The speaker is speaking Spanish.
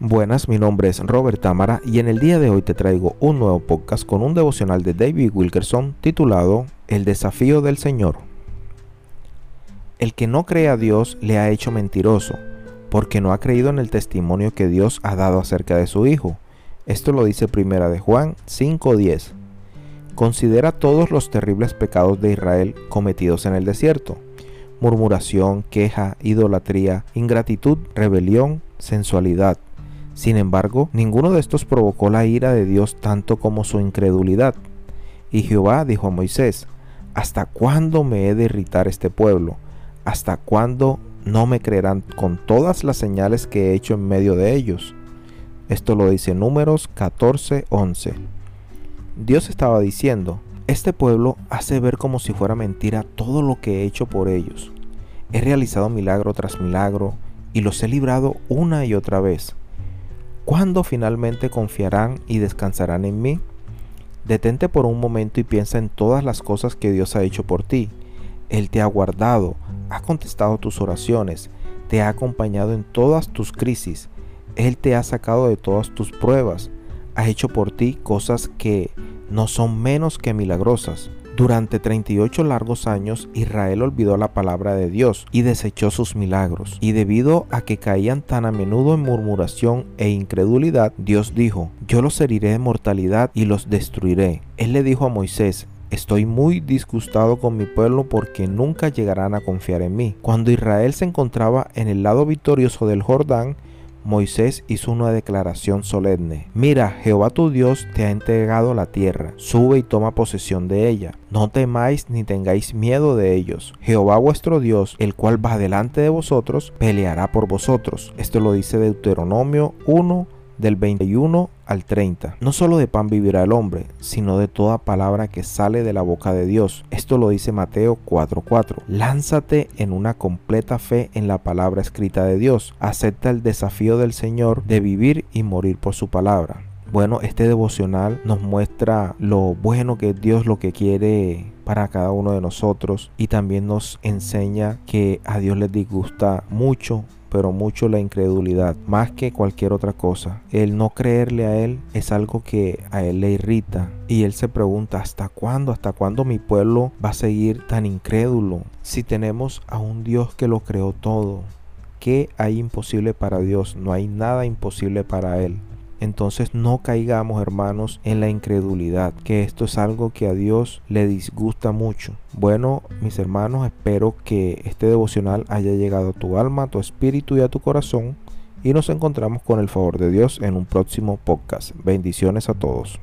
Buenas, mi nombre es Robert Tamara y en el día de hoy te traigo un nuevo podcast con un devocional de David Wilkerson titulado El desafío del Señor. El que no cree a Dios le ha hecho mentiroso, porque no ha creído en el testimonio que Dios ha dado acerca de su Hijo. Esto lo dice Primera de Juan 5:10. Considera todos los terribles pecados de Israel cometidos en el desierto murmuración, queja, idolatría, ingratitud, rebelión, sensualidad. Sin embargo, ninguno de estos provocó la ira de Dios tanto como su incredulidad. Y Jehová dijo a Moisés, ¿Hasta cuándo me he de irritar este pueblo? ¿Hasta cuándo no me creerán con todas las señales que he hecho en medio de ellos? Esto lo dice Números 14:11. Dios estaba diciendo, este pueblo hace ver como si fuera mentira todo lo que he hecho por ellos. He realizado milagro tras milagro y los he librado una y otra vez. ¿Cuándo finalmente confiarán y descansarán en mí? Detente por un momento y piensa en todas las cosas que Dios ha hecho por ti. Él te ha guardado, ha contestado tus oraciones, te ha acompañado en todas tus crisis, Él te ha sacado de todas tus pruebas, ha hecho por ti cosas que no son menos que milagrosas. Durante 38 largos años Israel olvidó la palabra de Dios y desechó sus milagros. Y debido a que caían tan a menudo en murmuración e incredulidad, Dios dijo, yo los heriré de mortalidad y los destruiré. Él le dijo a Moisés, Estoy muy disgustado con mi pueblo porque nunca llegarán a confiar en mí. Cuando Israel se encontraba en el lado victorioso del Jordán, Moisés hizo una declaración solemne. Mira, Jehová tu Dios te ha entregado la tierra, sube y toma posesión de ella. No temáis ni tengáis miedo de ellos. Jehová vuestro Dios, el cual va delante de vosotros, peleará por vosotros. Esto lo dice Deuteronomio 1, del 21 al 30. No solo de pan vivirá el hombre, sino de toda palabra que sale de la boca de Dios. Esto lo dice Mateo 4:4. Lánzate en una completa fe en la palabra escrita de Dios. Acepta el desafío del Señor de vivir y morir por su palabra. Bueno, este devocional nos muestra lo bueno que Dios lo que quiere para cada uno de nosotros y también nos enseña que a Dios le disgusta mucho pero mucho la incredulidad, más que cualquier otra cosa. El no creerle a Él es algo que a Él le irrita y Él se pregunta, ¿hasta cuándo? ¿Hasta cuándo mi pueblo va a seguir tan incrédulo? Si tenemos a un Dios que lo creó todo, ¿qué hay imposible para Dios? No hay nada imposible para Él. Entonces no caigamos, hermanos, en la incredulidad, que esto es algo que a Dios le disgusta mucho. Bueno, mis hermanos, espero que este devocional haya llegado a tu alma, a tu espíritu y a tu corazón. Y nos encontramos con el favor de Dios en un próximo podcast. Bendiciones a todos.